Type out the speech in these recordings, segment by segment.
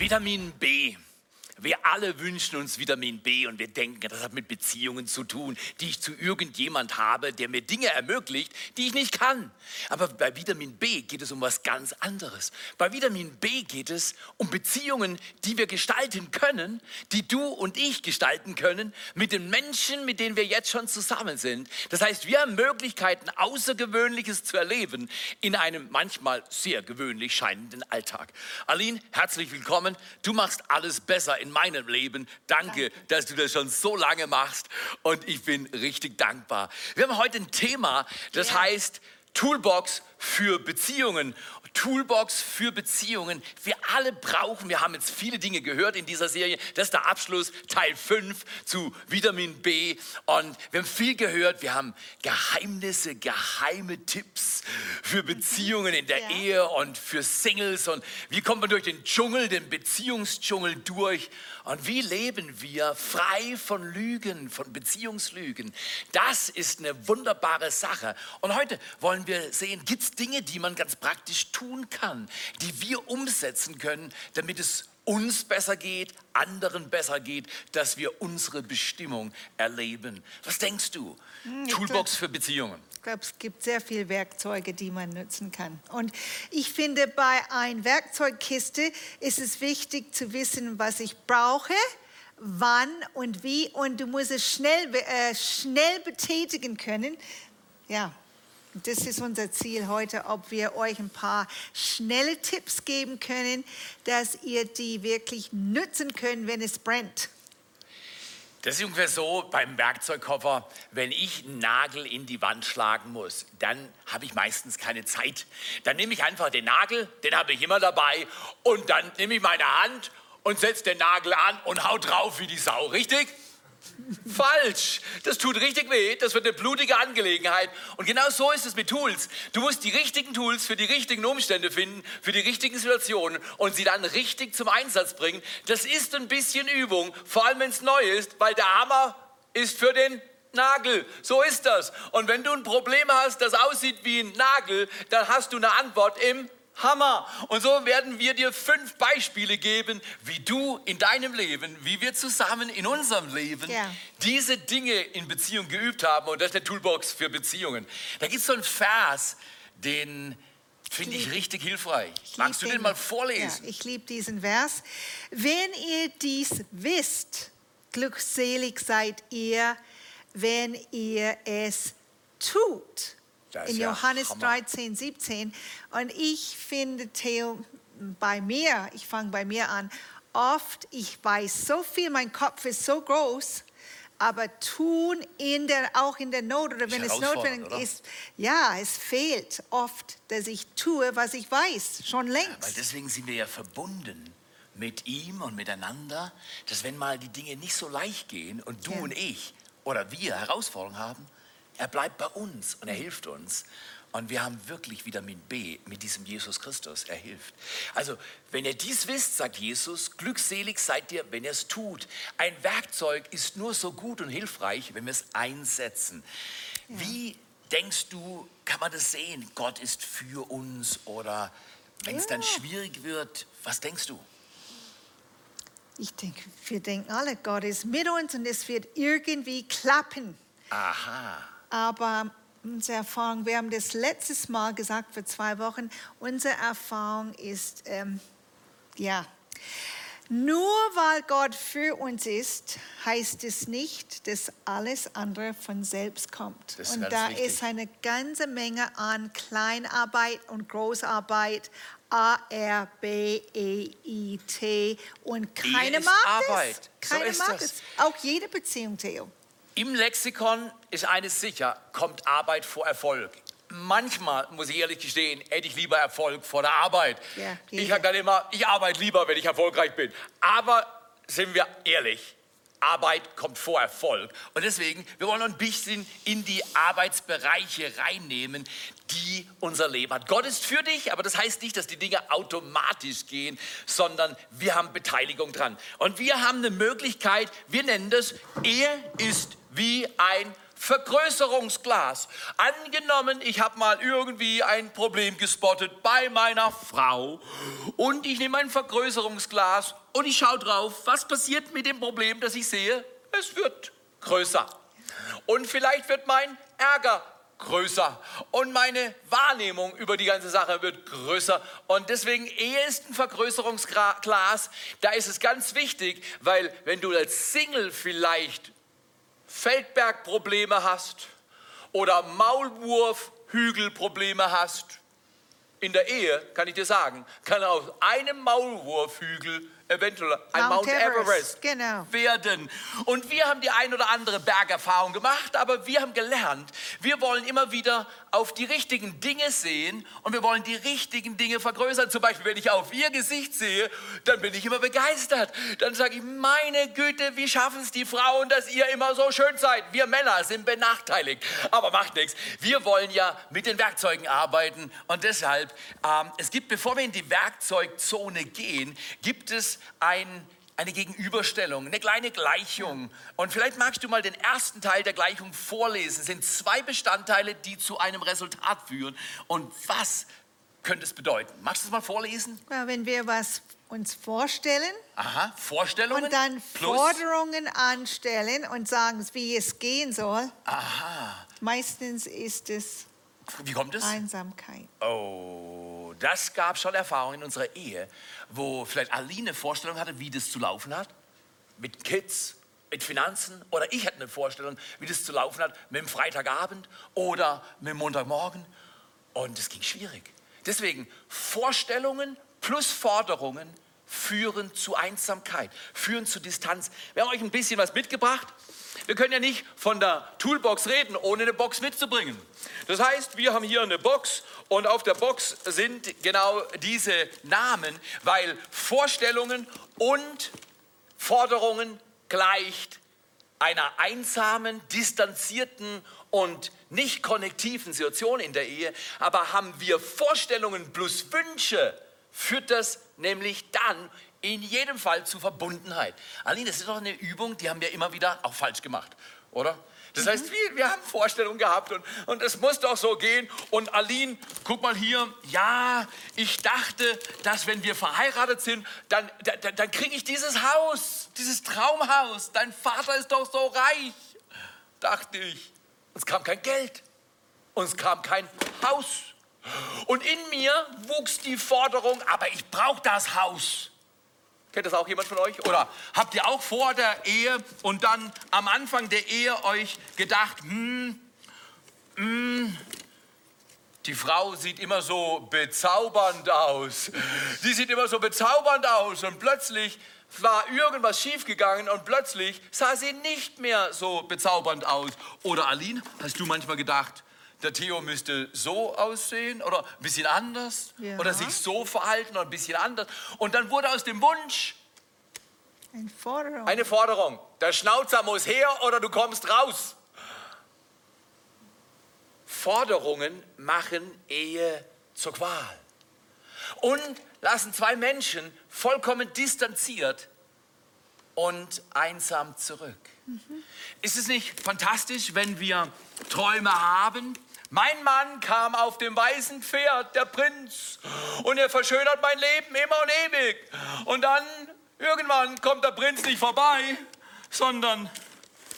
Vitamin B. Wir alle wünschen uns Vitamin B und wir denken, das hat mit Beziehungen zu tun, die ich zu irgendjemand habe, der mir Dinge ermöglicht, die ich nicht kann. Aber bei Vitamin B geht es um was ganz anderes. Bei Vitamin B geht es um Beziehungen, die wir gestalten können, die du und ich gestalten können mit den Menschen, mit denen wir jetzt schon zusammen sind. Das heißt, wir haben Möglichkeiten, Außergewöhnliches zu erleben in einem manchmal sehr gewöhnlich scheinenden Alltag. Aline, herzlich willkommen. Du machst alles besser in meinem Leben. Danke, dass du das schon so lange machst und ich bin richtig dankbar. Wir haben heute ein Thema, das Ja. heißt Toolbox für Beziehungen. Toolbox für Beziehungen. Wir alle brauchen, wir haben jetzt viele Dinge gehört in dieser Serie. Das ist der Abschluss, Teil 5 zu Vitamin B. Und wir haben viel gehört. Wir haben Geheimnisse, geheime Tipps für Beziehungen in der Ja. Ehe und für Singles. Und wie kommt man durch den Dschungel, den Beziehungsdschungel durch? Und wie leben wir frei von Lügen, von Beziehungslügen? Das ist eine wunderbare Sache. Und heute wollen wir sehen, gibt es Dinge, die man ganz praktisch tun kann, die wir umsetzen können, damit es uns besser geht, anderen besser geht, dass wir unsere Bestimmung erleben. Was denkst du? ich Toolbox für Beziehungen. Ich glaube, es gibt sehr viele Werkzeuge, die man nutzen kann. Und ich finde, bei einer Werkzeugkiste ist es wichtig zu wissen, was ich brauche, wann und wie. Und du musst es schnell, äh, schnell betätigen können. Ja, das ist unser Ziel heute, ob wir euch ein paar schnelle Tipps geben können, dass ihr die wirklich nutzen könnt, wenn es brennt. Das ist ungefähr so beim Werkzeugkoffer, wenn ich einen Nagel in die Wand schlagen muss, dann habe ich meistens keine Zeit. Dann nehme ich einfach den Nagel, den habe ich immer dabei, und dann nehme ich meine Hand und setze den Nagel an und hau drauf wie die Sau, richtig? Falsch. Das tut richtig weh. Das wird eine blutige Angelegenheit. Und genau so ist es mit Tools. Du musst die richtigen Tools für die richtigen Umstände finden, für die richtigen Situationen und sie dann richtig zum Einsatz bringen. Das ist ein bisschen Übung, vor allem wenn es neu ist, weil der Hammer ist für den Nagel. So ist das. Und wenn du ein Problem hast, das aussieht wie ein Nagel, dann hast du eine Antwort im Hammer. Und so werden wir dir fünf Beispiele geben, wie du in deinem Leben, wie wir zusammen in unserem Leben Ja. diese Dinge in Beziehung geübt haben. Und das ist eine Toolbox für Beziehungen. Da gibt es so einen Vers, den finde ich richtig hilfreich. Ich Magst du lieb den mal vorlesen? Ja, ich liebe diesen Vers. Wenn ihr dies wisst, glückselig seid ihr, wenn ihr es tut. Das In ja Johannes Hammer. 13, 17. Und ich finde, Theo, bei mir, ich fange bei mir an, oft, ich weiß so viel, mein Kopf ist so groß, aber tun in der, auch in der Not oder wenn es notwendig oder? ist, ja, es fehlt oft, dass ich tue, was ich weiß, schon längst. Weil deswegen sind wir ja verbunden mit ihm und miteinander, dass wenn mal die Dinge nicht so leicht gehen und du Ja. und ich oder wir Herausforderungen haben, er bleibt bei uns und er hilft uns. Und wir haben wirklich Vitamin B mit diesem Jesus Christus. Er hilft. Also, wenn ihr dies wisst, sagt Jesus, glückselig seid ihr, wenn ihr es tut. Ein Werkzeug ist nur so gut und hilfreich, wenn wir es einsetzen. Wie denkst du, kann man das sehen? Gott ist für uns oder wenn es dann Ja. schwierig wird, was denkst du? Ich denke, wir denken alle, Gott ist mit uns und es wird irgendwie klappen. Aha. Aber unsere Erfahrung, wir haben das letztes Mal gesagt, vor zwei Wochen, unsere Erfahrung ist, ähm, ja, nur weil Gott für uns ist, heißt es nicht, dass alles andere von selbst kommt. Und da wichtig. ist eine ganze Menge an Kleinarbeit und Großarbeit, A, R, B, E, I, T. Und keiner ist mag Arbeit. es. So mag es. Auch jede Beziehung, Theo. Im Lexikon ist eines sicher, kommt Arbeit vor Erfolg. Manchmal, muss ich ehrlich gestehen, hätte ich lieber Erfolg vor der Arbeit. Ja, ich habe dann immer, ich arbeite lieber, wenn ich erfolgreich bin. Aber sind wir ehrlich, Arbeit kommt vor Erfolg. Und deswegen, wir wollen ein bisschen in die Arbeitsbereiche reinnehmen, die unser Leben hat. Gott ist für dich, aber das heißt nicht, dass die Dinge automatisch gehen, sondern wir haben Beteiligung dran. Und wir haben eine Möglichkeit, wir nennen das, er ist wie ein Vergrößerungsglas. Angenommen, ich habe mal irgendwie ein Problem gespottet bei meiner Frau und ich nehme ein Vergrößerungsglas und ich schaue drauf, was passiert mit dem Problem, das ich sehe? Es wird größer. Und vielleicht wird mein Ärger größer und meine Wahrnehmung über die ganze Sache wird größer. Und deswegen, Ehe ist ein Vergrößerungsglas. Da ist es ganz wichtig, weil wenn du als Single vielleicht Feldbergprobleme hast oder Maulwurfhügelprobleme hast, in der Ehe, kann ich dir sagen, kann aus einem Maulwurfhügel eventuell ein Mount, Mount Everest, Everest genau. werden. Und wir haben die ein oder andere Bergerfahrung gemacht, aber wir haben gelernt, wir wollen immer wieder auf die richtigen Dinge sehen und wir wollen die richtigen Dinge vergrößern. Zum Beispiel, wenn ich auf ihr Gesicht sehe, dann bin ich immer begeistert. Dann sage ich, meine Güte, wie schaffen es die Frauen, dass ihr immer so schön seid? Wir Männer sind benachteiligt. Aber macht nichts. Wir wollen ja mit den Werkzeugen arbeiten und deshalb, ähm, es gibt, bevor wir in die Werkzeugzone gehen, gibt es ein, eine Gegenüberstellung, eine kleine Gleichung. Und vielleicht magst du mal den ersten Teil der Gleichung vorlesen. Es sind zwei Bestandteile, die zu einem Resultat führen. Und was könnte es bedeuten? Magst du es mal vorlesen? Ja, wenn wir was uns vorstellen. Aha, Vorstellungen. Und dann. Forderungen anstellen und sagen, wie es gehen soll. Aha. Meistens ist es wie kommt es? Einsamkeit. Oh, das gab schon Erfahrungen in unserer Ehe, wo vielleicht Aline eine Vorstellung hatte, wie das zu laufen hat. Mit Kids, mit Finanzen. Oder ich hatte eine Vorstellung, wie das zu laufen hat mit dem Freitagabend oder mit dem Montagmorgen. Und es ging schwierig. Deswegen Vorstellungen plus Forderungen führen zu Einsamkeit, führen zu Distanz. Wir haben euch ein bisschen was mitgebracht. Wir können ja nicht von der Toolbox reden, ohne eine Box mitzubringen. Das heißt, wir haben hier eine Box und auf der Box sind genau diese Namen, weil Vorstellungen und Forderungen gleicht einer einsamen, distanzierten und nicht konnektiven Situation in der Ehe. Aber haben wir Vorstellungen plus Wünsche, führt das nämlich dann in jedem Fall zu Verbundenheit. Aline, das ist doch eine Übung, die haben wir immer wieder auch falsch gemacht, oder? Das heißt, mhm. wir, wir haben Vorstellungen gehabt und, und es muss doch so gehen. Und Aline, guck mal hier, ja, ich dachte, dass wenn wir verheiratet sind, dann, dann, dann kriege ich dieses Haus, dieses Traumhaus. Dein Vater ist doch so reich, dachte ich. Es kam kein Geld und es kam kein Haus. Und in mir wuchs die Forderung, aber ich brauche das Haus. Kennt das auch jemand von euch? Oder habt ihr auch vor der Ehe und dann am Anfang der Ehe euch gedacht, hm, hm, die Frau sieht immer so bezaubernd aus. Die sieht immer so bezaubernd aus und plötzlich war irgendwas schiefgegangen und plötzlich sah sie nicht mehr so bezaubernd aus. Oder Aline, hast du manchmal gedacht, der Theo müsste so aussehen oder ein bisschen anders ja. oder sich so verhalten oder ein bisschen anders. Und dann wurde aus dem Wunsch eine Forderung. Eine Forderung. Der Schnauzer muss her oder du kommst raus. Forderungen machen Ehe zur Qual und lassen zwei Menschen vollkommen distanziert und einsam zurück. Mhm. Ist es nicht fantastisch, wenn wir Träume haben mein Mann kam auf dem weißen Pferd, der Prinz, und er verschönert mein Leben immer und ewig. Und dann, irgendwann kommt der Prinz nicht vorbei, sondern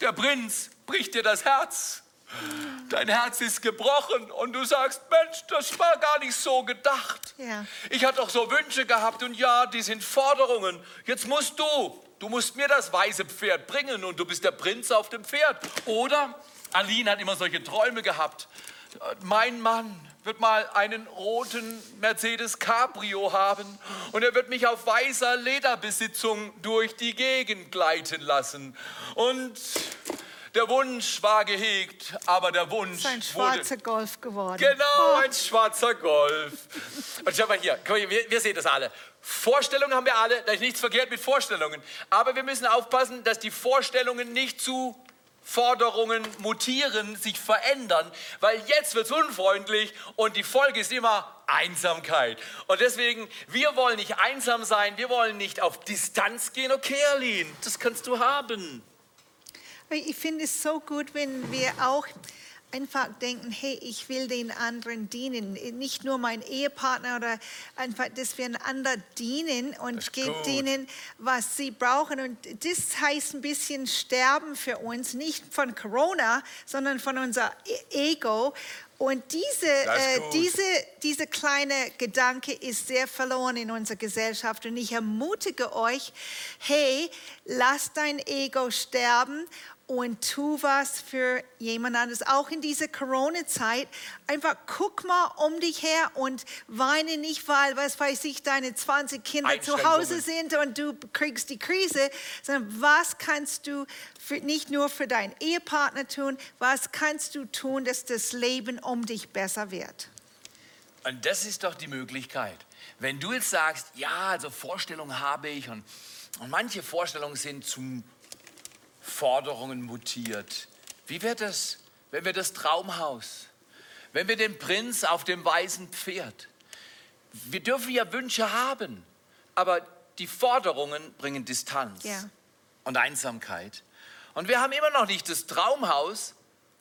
der Prinz bricht dir das Herz. Dein Herz ist gebrochen und du sagst, Mensch, das war gar nicht so gedacht. Ja. Ich hatte doch so Wünsche gehabt und ja, die sind Forderungen. Jetzt musst du, du musst mir das weiße Pferd bringen und du bist der Prinz auf dem Pferd. Oder Aline hat immer solche Träume gehabt mein Mann wird mal einen roten Mercedes Cabrio haben und er wird mich auf weißer Lederbesitzung durch die Gegend gleiten lassen. Und der Wunsch war gehegt, aber der Wunsch ist ein schwarzer Golf geworden. Genau, oh. ein schwarzer Golf. Und schau mal hier, wir, wir sehen das alle. Vorstellungen haben wir alle, da ist nichts verkehrt mit Vorstellungen. Aber wir müssen aufpassen, dass die Vorstellungen nicht zu Forderungen mutieren, sich verändern, weil jetzt wird es unfreundlich und die Folge ist immer Einsamkeit. Und deswegen, wir wollen nicht einsam sein, wir wollen nicht auf Distanz gehen. Okay, Aline, das kannst du haben. Ich finde es so gut, wenn wir auch einfach denken, hey, ich will den anderen dienen. Nicht nur mein Ehepartner oder einfach, dass wir einander dienen und geben denen, was sie brauchen. Und das heißt ein bisschen sterben für uns, nicht von Corona, sondern von unser e-, Ego. Und diese, äh, diese, diese kleine Gedanke ist sehr verloren in unserer Gesellschaft. Und ich ermutige euch, hey, lass dein Ego sterben und tu was für jemand anderes. Auch in dieser Corona-Zeit, einfach guck mal um dich her und weine nicht, weil, was weiß ich, deine 20 Kinder zu Hause sind und du kriegst die Krise, sondern was kannst du für, nicht nur für deinen Ehepartner tun, was kannst du tun, dass das Leben um dich besser wird? Und das ist doch die Möglichkeit. Wenn du jetzt sagst, ja, also Vorstellungen habe ich und, und manche Vorstellungen sind zum Forderungen mutiert. Wie wird es, wenn wir das Traumhaus, wenn wir den Prinz auf dem weißen Pferd, wir dürfen ja Wünsche haben, aber die Forderungen bringen Distanz ja. und Einsamkeit. Und wir haben immer noch nicht das Traumhaus,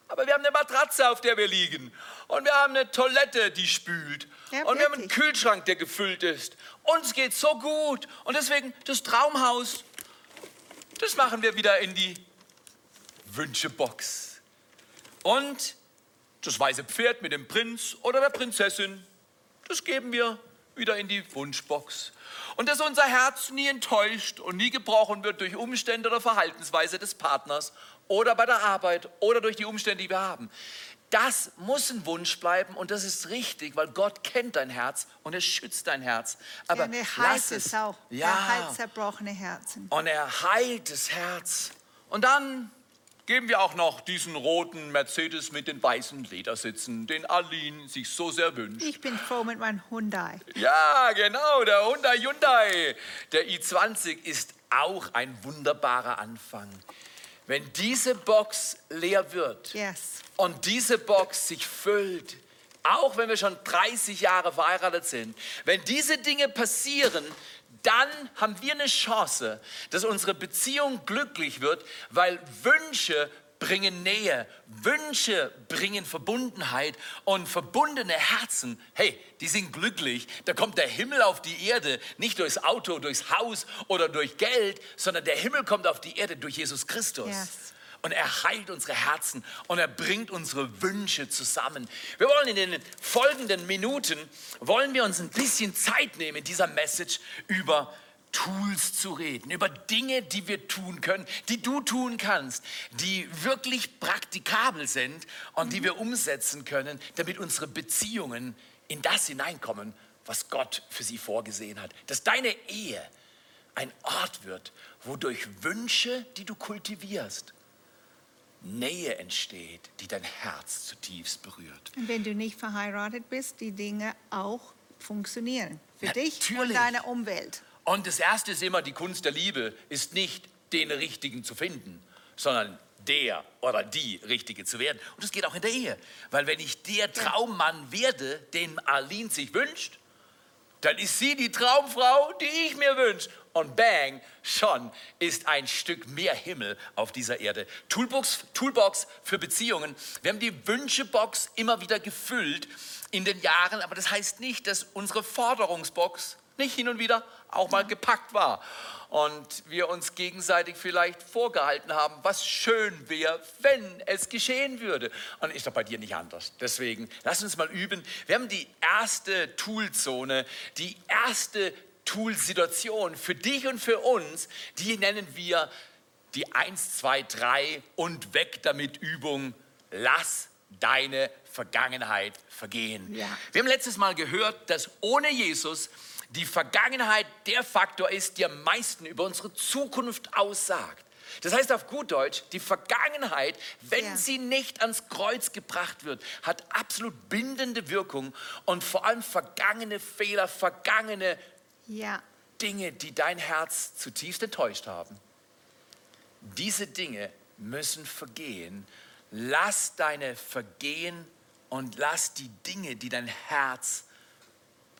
aber wir haben eine Matratze, auf der wir liegen. Und wir haben eine Toilette, die spült. Ja, und wir haben einen Kühlschrank, der gefüllt ist. Uns geht so gut. Und deswegen das Traumhaus das machen wir wieder in die Wünschebox. Und das weiße Pferd mit dem Prinz oder der Prinzessin, das geben wir wieder in die Wunschbox. Und dass unser Herz nie enttäuscht und nie gebrochen wird durch Umstände oder Verhaltensweise des Partners oder bei der Arbeit oder durch die Umstände, die wir haben. Das muss ein Wunsch bleiben und das ist richtig, weil Gott kennt dein Herz und er schützt dein Herz. Aber ja, er heilt es auch. Ja. Er heilt zerbrochene Herzen. Und er heilt das Herz. Und dann geben wir auch noch diesen roten Mercedes mit den weißen Ledersitzen, den Aline sich so sehr wünscht. Ich bin froh mit meinem Hyundai. Ja, genau, der Hyundai Hyundai. Der i20 ist auch ein wunderbarer Anfang. Wenn diese Box leer wird yes. und diese Box sich füllt, auch wenn wir schon 30 Jahre verheiratet sind, wenn diese Dinge passieren, dann haben wir eine Chance, dass unsere Beziehung glücklich wird, weil Wünsche bringen Nähe, Wünsche bringen Verbundenheit und verbundene Herzen, hey, die sind glücklich. Da kommt der Himmel auf die Erde, nicht durchs Auto, durchs Haus oder durch Geld, sondern der Himmel kommt auf die Erde durch Jesus Christus. Yes. Und er heilt unsere Herzen und er bringt unsere Wünsche zusammen. Wir wollen in den folgenden Minuten, wollen wir uns ein bisschen Zeit nehmen in dieser Message über Tools zu reden, über Dinge, die wir tun können, die du tun kannst, die wirklich praktikabel sind und mhm. die wir umsetzen können, damit unsere Beziehungen in das hineinkommen, was Gott für sie vorgesehen hat. Dass deine Ehe ein Ort wird, wo durch Wünsche, die du kultivierst, Nähe entsteht, die dein Herz zutiefst berührt. Und wenn du nicht verheiratet bist, die Dinge auch funktionieren für Natürlich. dich und deine Umwelt. Und das Erste ist immer, die Kunst der Liebe ist nicht, den Richtigen zu finden, sondern der oder die Richtige zu werden. Und das geht auch in der Ehe. Weil wenn ich der Traummann werde, den Arlene sich wünscht, dann ist sie die Traumfrau, die ich mir wünsche. Und bang, schon ist ein Stück mehr Himmel auf dieser Erde. Toolbox, Toolbox für Beziehungen. Wir haben die Wünschebox immer wieder gefüllt in den Jahren, aber das heißt nicht, dass unsere Forderungsbox nicht hin und wieder auch mal gepackt war. Und wir uns gegenseitig vielleicht vorgehalten haben, was schön wäre, wenn es geschehen würde. Und ist doch bei dir nicht anders. Deswegen, lass uns mal üben. Wir haben die erste Toolzone, die erste Toolsituation für dich und für uns, die nennen wir die 1, 2, 3 und weg damit Übung. Lass deine Vergangenheit vergehen. Ja. Wir haben letztes Mal gehört, dass ohne Jesus die Vergangenheit der Faktor ist, der am meisten über unsere Zukunft aussagt. Das heißt auf gut Deutsch, die Vergangenheit, wenn ja. sie nicht ans Kreuz gebracht wird, hat absolut bindende Wirkung und vor allem vergangene Fehler, vergangene ja. Dinge, die dein Herz zutiefst enttäuscht haben. Diese Dinge müssen vergehen. Lass deine Vergehen und lass die Dinge, die dein Herz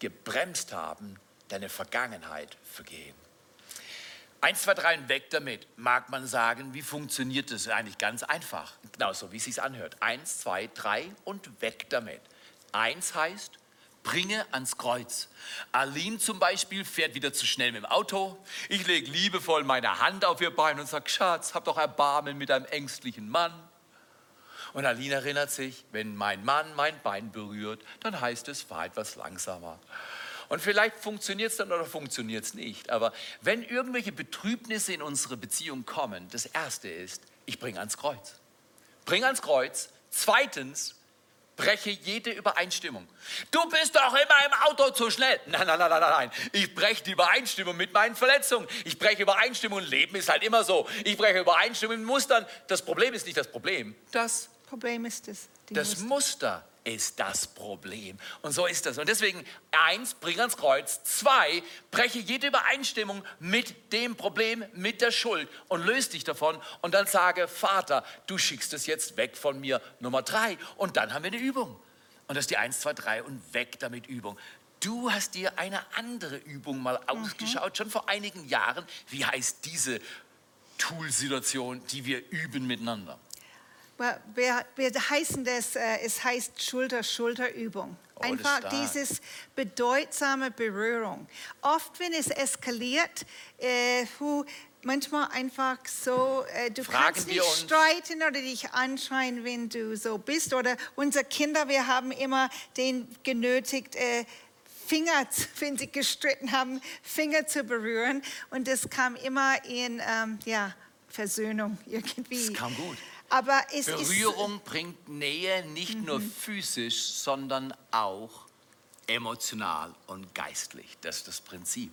gebremst haben, deine Vergangenheit vergehen. Eins, zwei, drei und weg damit, mag man sagen, wie funktioniert das eigentlich ganz einfach. Genauso wie es sich anhört. Eins, zwei, drei und weg damit. Eins heißt, bringe ans Kreuz. Aline zum Beispiel fährt wieder zu schnell mit dem Auto. Ich lege liebevoll meine Hand auf ihr Bein und sage, Schatz, hab doch Erbarmen mit einem ängstlichen Mann. Und Aline erinnert sich, wenn mein Mann mein Bein berührt, dann heißt es, fahr etwas langsamer. Und vielleicht funktioniert es dann oder funktioniert es nicht. Aber wenn irgendwelche Betrübnisse in unsere Beziehung kommen, das Erste ist, ich bringe ans Kreuz. Bring ans Kreuz. Zweitens, breche jede Übereinstimmung. Du bist doch immer im Auto zu schnell. Nein, nein, nein, nein, nein. Ich breche die Übereinstimmung mit meinen Verletzungen. Ich breche Übereinstimmung. Leben ist halt immer so. Ich breche Übereinstimmung mit Mustern. Das Problem ist nicht das Problem. Das Problem ist es. das Muster ist das Problem. Und so ist das. Und deswegen, eins, bring ans Kreuz. Zwei, breche jede Übereinstimmung mit dem Problem, mit der Schuld und löse dich davon. Und dann sage, Vater, du schickst es jetzt weg von mir. Nummer drei. Und dann haben wir eine Übung. Und das ist die eins, zwei, drei und weg damit Übung. Du hast dir eine andere Übung mal mhm. ausgeschaut, schon vor einigen Jahren. Wie heißt diese Tool-Situation, die wir üben miteinander? Wir, wir heißen das, äh, es heißt Schulter-Schulter-Übung. Oh, Einfach dieses bedeutsame Berührung. Oft, wenn es eskaliert, äh, manchmal einfach so, äh, du Fragen kannst nicht streiten oder dich anschreien, wenn du so bist. Oder unsere Kinder, wir haben immer den genötigt, äh, Finger, wenn sie gestritten haben, Finger zu berühren. Und das kam immer in ähm, ja, Versöhnung irgendwie. Das kam gut. Aber es Berührung ist, bringt Nähe nicht mhm. nur physisch, sondern auch emotional und geistlich. Das ist das Prinzip.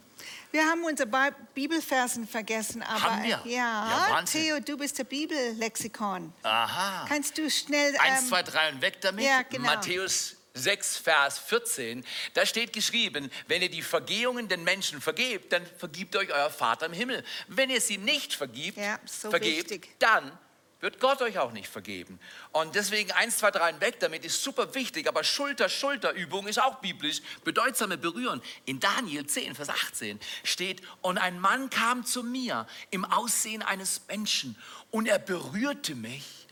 Wir haben unsere Bibelversen vergessen, aber ja, ja Theo, du bist der Bibellexikon. Aha. Kannst du schnell ähm, eins, zwei, drei und weg damit? Ja, genau. Matthäus 6, Vers 14, da steht geschrieben, wenn ihr die Vergehungen den Menschen vergebt, dann vergibt euch euer Vater im Himmel. Wenn ihr sie nicht vergibt, ja, so vergebt, wichtig. dann wird Gott euch auch nicht vergeben. Und deswegen eins, zwei, drei weg damit ist super wichtig, aber Schulter-Schulter-Übung ist auch biblisch, bedeutsame Berühren. In Daniel 10, Vers 18 steht, und ein Mann kam zu mir im Aussehen eines Menschen und er berührte mich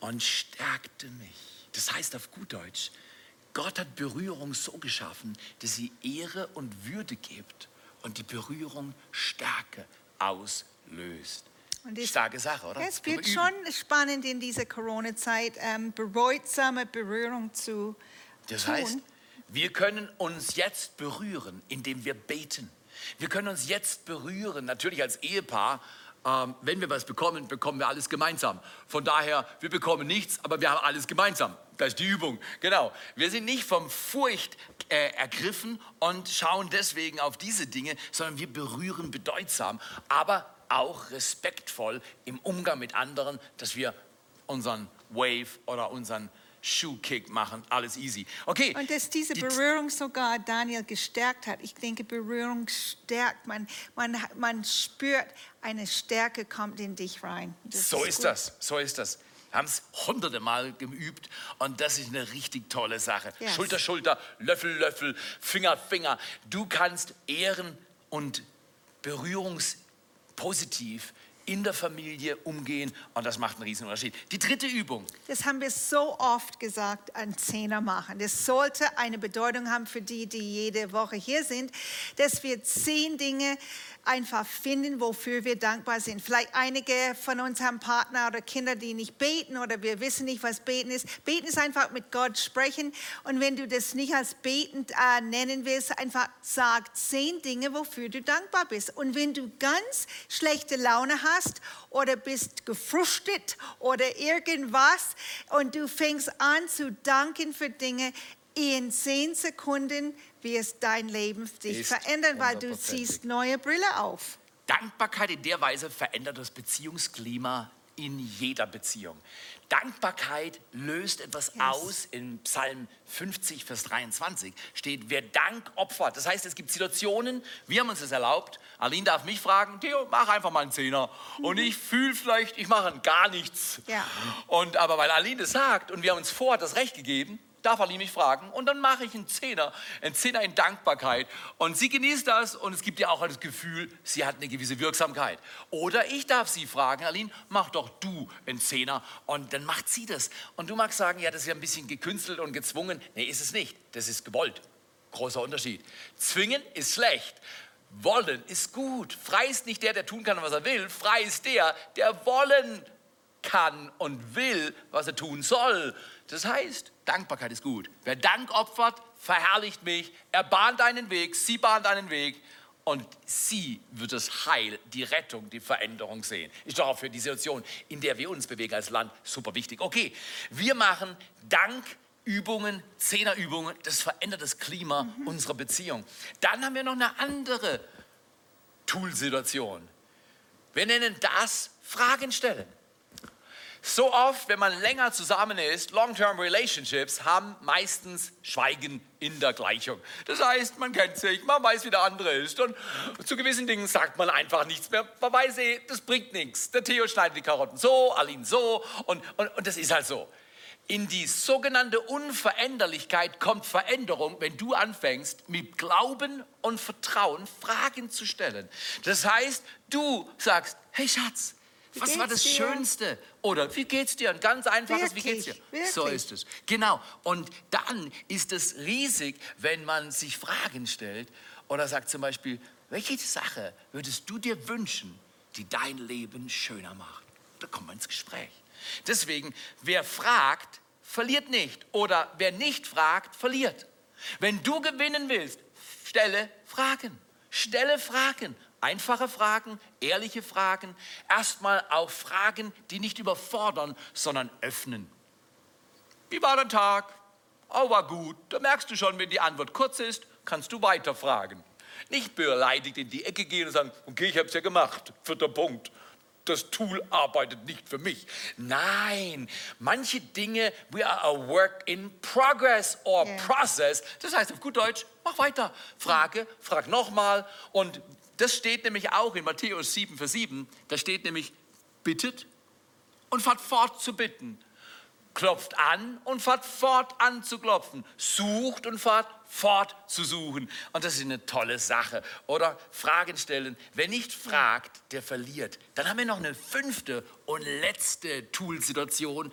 und stärkte mich. Das heißt auf gut Deutsch, Gott hat Berührung so geschaffen, dass sie Ehre und Würde gibt und die Berührung Stärke auslöst. Und ich, Starke Sache, oder? Es wird schon spannend in dieser Corona-Zeit, ähm, bedeutsame Berührung zu Das tun. heißt, wir können uns jetzt berühren, indem wir beten. Wir können uns jetzt berühren, natürlich als Ehepaar. Ähm, wenn wir was bekommen, bekommen wir alles gemeinsam. Von daher, wir bekommen nichts, aber wir haben alles gemeinsam. Das ist die Übung. Genau. Wir sind nicht vom Furcht äh, ergriffen und schauen deswegen auf diese Dinge, sondern wir berühren bedeutsam. Aber auch respektvoll im Umgang mit anderen, dass wir unseren Wave oder unseren Schuhkick machen, alles easy. Okay. Und dass diese Berührung sogar Daniel gestärkt hat. Ich denke, Berührung stärkt. Man, man, man spürt, eine Stärke kommt in dich rein. Das so ist, ist das, so ist das. Wir haben es hunderte Mal geübt und das ist eine richtig tolle Sache. Yes. Schulter, Schulter, Löffel, Löffel, Finger, Finger. Du kannst Ehren und Berührungs positiv in der Familie umgehen und das macht einen riesen Unterschied. Die dritte Übung. Das haben wir so oft gesagt, ein Zehner machen. Das sollte eine Bedeutung haben für die, die jede Woche hier sind, dass wir zehn Dinge einfach finden, wofür wir dankbar sind. Vielleicht einige von uns haben Partner oder Kinder, die nicht beten oder wir wissen nicht, was beten ist. Beten ist einfach mit Gott sprechen und wenn du das nicht als betend äh, nennen willst, einfach sag zehn Dinge, wofür du dankbar bist. Und wenn du ganz schlechte Laune hast oder bist gefrustet oder irgendwas und du fängst an zu danken für Dinge, in zehn Sekunden wirst dein Leben dich verändern, weil du ziehst neue Brille auf. Dankbarkeit in der Weise verändert das Beziehungsklima in jeder Beziehung. Dankbarkeit löst etwas aus. In Psalm 50, Vers 23 steht, wer Dank opfert. Das heißt, es gibt Situationen, wir haben uns das erlaubt. Aline darf mich fragen, Theo, mach einfach mal einen Zehner. Mhm. Und ich fühle vielleicht, ich mache gar nichts. Ja. Und, aber weil Aline das sagt und wir haben uns vorher das Recht gegeben, darf Aline mich fragen und dann mache ich einen Zehner, einen Zehner in Dankbarkeit und sie genießt das und es gibt ihr auch das Gefühl, sie hat eine gewisse Wirksamkeit. Oder ich darf sie fragen, Aline, mach doch du einen Zehner und dann macht sie das. Und du magst sagen, ja, das ist ja ein bisschen gekünstelt und gezwungen. Nee, ist es nicht. Das ist gewollt. Großer Unterschied. Zwingen ist schlecht. Wollen ist gut. Frei ist nicht der, der tun kann, was er will. Frei ist der, der wollen kann und will, was er tun soll. Das heißt, Dankbarkeit ist gut. Wer Dank opfert, verherrlicht mich. Er bahnt einen Weg, sie bahnt einen Weg und sie wird das Heil, die Rettung, die Veränderung sehen. Ist doch auch für die Situation, in der wir uns bewegen als Land, super wichtig. Okay, wir machen Dankübungen, Zehnerübungen, das verändert das Klima mhm. unserer Beziehung. Dann haben wir noch eine andere Toolsituation. Wir nennen das Fragen stellen. So oft, wenn man länger zusammen ist, Long-Term Relationships haben meistens Schweigen in der Gleichung. Das heißt, man kennt sich, man weiß, wie der andere ist und zu gewissen Dingen sagt man einfach nichts mehr. Man weiß eh, das bringt nichts. Der Theo schneidet die Karotten so, Aline so und, und, und das ist halt so. In die sogenannte Unveränderlichkeit kommt Veränderung, wenn du anfängst, mit Glauben und Vertrauen Fragen zu stellen. Das heißt, du sagst, hey Schatz, was war das? Schönste? Oder wie geht's dir? Ein ganz einfaches, Wirklich? wie geht's dir? Wirklich? So ist es. Genau. Und dann ist es riesig, wenn man sich Fragen stellt oder sagt zum Beispiel, welche Sache würdest du dir wünschen, die dein Leben schöner macht? Da kommt man ins Gespräch. Deswegen, wer fragt, verliert nicht. Oder wer nicht fragt, verliert. Wenn du gewinnen willst, stelle Fragen. Stelle Fragen. Einfache Fragen, ehrliche Fragen, erstmal auch Fragen, die nicht überfordern, sondern öffnen. Wie war der Tag? Oh, war gut. Da merkst du schon, wenn die Antwort kurz ist, kannst du weiter fragen. Nicht beleidigt in die Ecke gehen und sagen, okay, ich habe es ja gemacht. Vierter Punkt das Tool arbeitet nicht für mich. Nein, manche Dinge, we are a work in progress or yeah. process. Das heißt auf gut Deutsch, mach weiter. Frage, frag nochmal. Und das steht nämlich auch in Matthäus 7, Vers 7. Da steht nämlich, bittet und fahrt fort zu bitten klopft an und fahrt fort an zu klopfen, sucht und fahrt fort zu suchen. Und das ist eine tolle Sache. Oder Fragen stellen. Wer nicht fragt, der verliert. Dann haben wir noch eine fünfte und letzte Tool-Situation.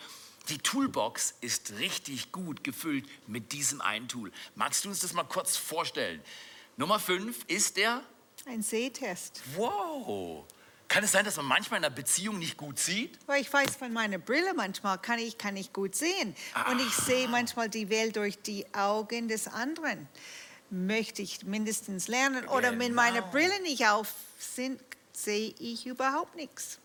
Die Toolbox ist richtig gut gefüllt mit diesem einen Tool. Magst du uns das mal kurz vorstellen? Nummer fünf ist der? Ein Sehtest. Wow. Kann es sein, dass man manchmal in einer Beziehung nicht gut sieht? Weil ich weiß von meiner Brille manchmal kann ich, kann ich gut sehen. Ah. Und ich sehe manchmal die Welt durch die Augen des anderen. Möchte ich mindestens lernen. Oder genau. wenn meine Brille nicht auf sind, sehe ich überhaupt nichts.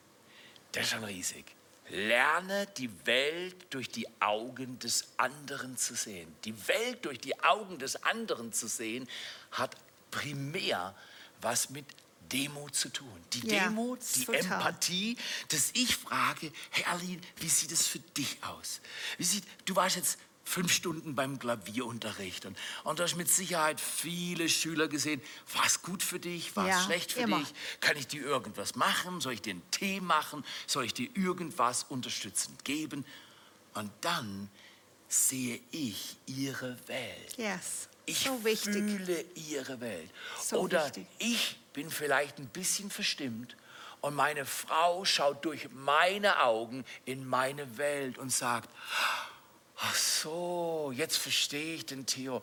Das ist schon riesig. Lerne die Welt durch die Augen des anderen zu sehen. Die Welt durch die Augen des anderen zu sehen, hat primär was mit Demut zu tun. Die ja, Demut, die total. Empathie, dass ich frage, hey Aline, wie sieht es für dich aus? Wie sieht, du warst jetzt fünf Stunden beim Klavierunterricht und, und du hast mit Sicherheit viele Schüler gesehen. War es gut für dich? War ja, es schlecht für immer. dich? Kann ich dir irgendwas machen? Soll ich dir einen Tee machen? Soll ich dir irgendwas unterstützend geben? Und dann sehe ich ihre Welt. Yes. Ich so fühle ihre Welt. So Oder wichtig. ich bin vielleicht ein bisschen verstimmt und meine Frau schaut durch meine Augen in meine Welt und sagt, ach so, jetzt verstehe ich den Theo.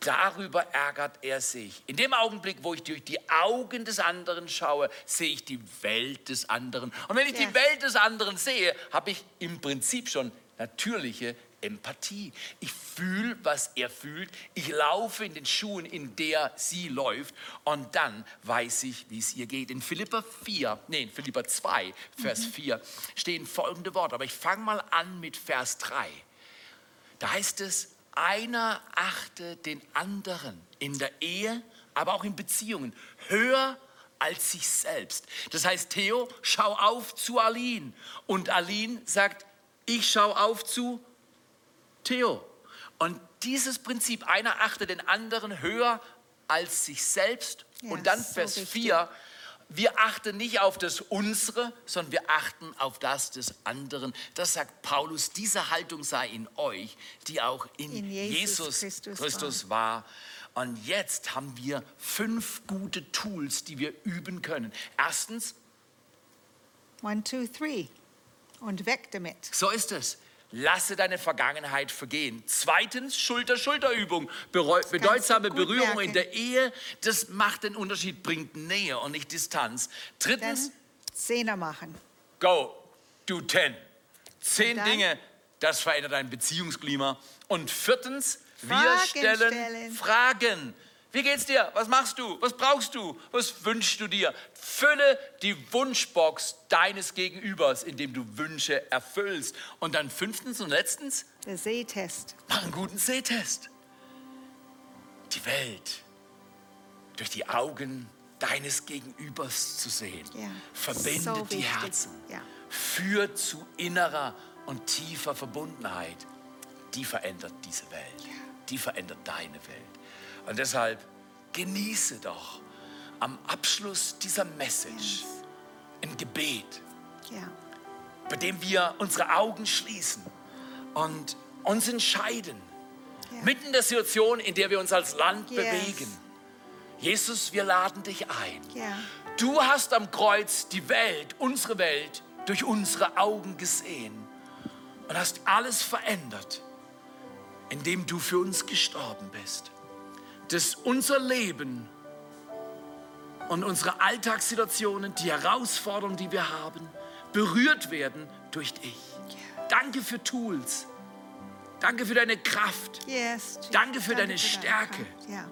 Darüber ärgert er sich. In dem Augenblick, wo ich durch die Augen des anderen schaue, sehe ich die Welt des anderen. Und wenn ich ja. die Welt des anderen sehe, habe ich im Prinzip schon natürliche Empathie. Ich fühle, was er fühlt. Ich laufe in den Schuhen, in der sie läuft. Und dann weiß ich, wie es ihr geht. In Philippa 4, nee, in Philippa 2, Vers mhm. 4 stehen folgende Worte. Aber ich fange mal an mit Vers 3. Da heißt es, einer achte den anderen in der Ehe, aber auch in Beziehungen höher als sich selbst. Das heißt, Theo, schau auf zu Aline. Und Aline sagt, ich schau auf zu Theo. Und dieses Prinzip, einer achtet den anderen höher als sich selbst. Ja, und dann Vers so 4, wir achten nicht auf das Unsere, sondern wir achten auf das des anderen. Das sagt Paulus, diese Haltung sei in euch, die auch in, In Jesus, Jesus Christus Christus war. Und jetzt haben wir fünf gute Tools, die wir üben können. Erstens, One, two, three. Und weg damit. so ist es. Lasse deine Vergangenheit vergehen. Zweitens, Schulter-Schulter-Übung. Bedeutsame Berührung merken. in der Ehe, das macht den Unterschied, bringt Nähe und nicht Distanz. Drittens, Zehner machen. go, do ten. Zehn? Dinge, das verändert dein Beziehungsklima. Und viertens, wir Fragen stellen stellen. Fragen. Wie geht's dir? Was machst du? Was brauchst du? Was wünschst du dir? Fülle die Wunschbox deines Gegenübers, indem du Wünsche erfüllst. Und dann fünftens und letztens, Der Sehtest. mach einen guten Sehtest. Die Welt durch die Augen deines Gegenübers zu sehen, Ja, verbindet so die. Herzen, Ja. führt zu innerer und tiefer Verbundenheit. Die verändert diese Welt, die verändert deine Welt. Und deshalb genieße doch am Abschluss dieser Message ein Gebet, Ja. bei dem wir unsere Augen schließen und uns entscheiden, Ja. mitten in der Situation, in der wir uns als Land Yes. bewegen. Jesus, wir laden dich ein. Ja. Du hast am Kreuz die Welt, unsere Welt, durch unsere Augen gesehen und hast alles verändert, indem du für uns gestorben bist. Dass unser Leben und unsere Alltagssituationen, die Herausforderungen, die wir haben, berührt werden durch dich. Danke für Tools. Danke für deine Kraft, Yes. Danke für deine deine Stärke. Kraft. Ja.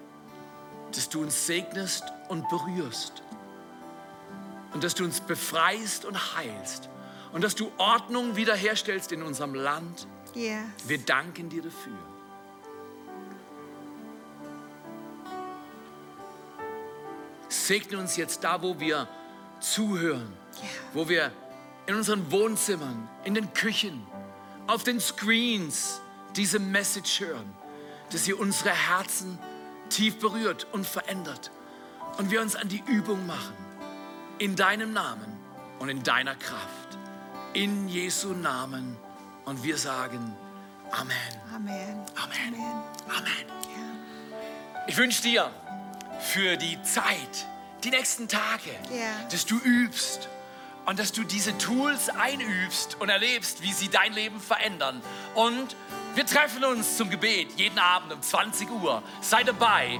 dass du uns segnest und berührst. Und dass du uns befreist und heilst. Und dass du Ordnung wiederherstellst in unserem Land. Yes. Wir danken dir dafür. Segne uns jetzt da, wo wir zuhören, Ja. wo wir in unseren Wohnzimmern, in den Küchen, auf den Screens diese Message hören, dass sie unsere Herzen tief berührt und verändert und wir uns an die Übung machen, in deinem Namen und in deiner Kraft, in Jesu Namen und wir sagen Amen. Amen. Amen. Amen. Ich wünsche dir für die Zeit, die nächsten Tage, Ja. dass du übst und dass du diese Tools einübst und erlebst, wie sie dein Leben verändern. Und wir treffen uns zum Gebet jeden Abend um 20 Uhr. Sei dabei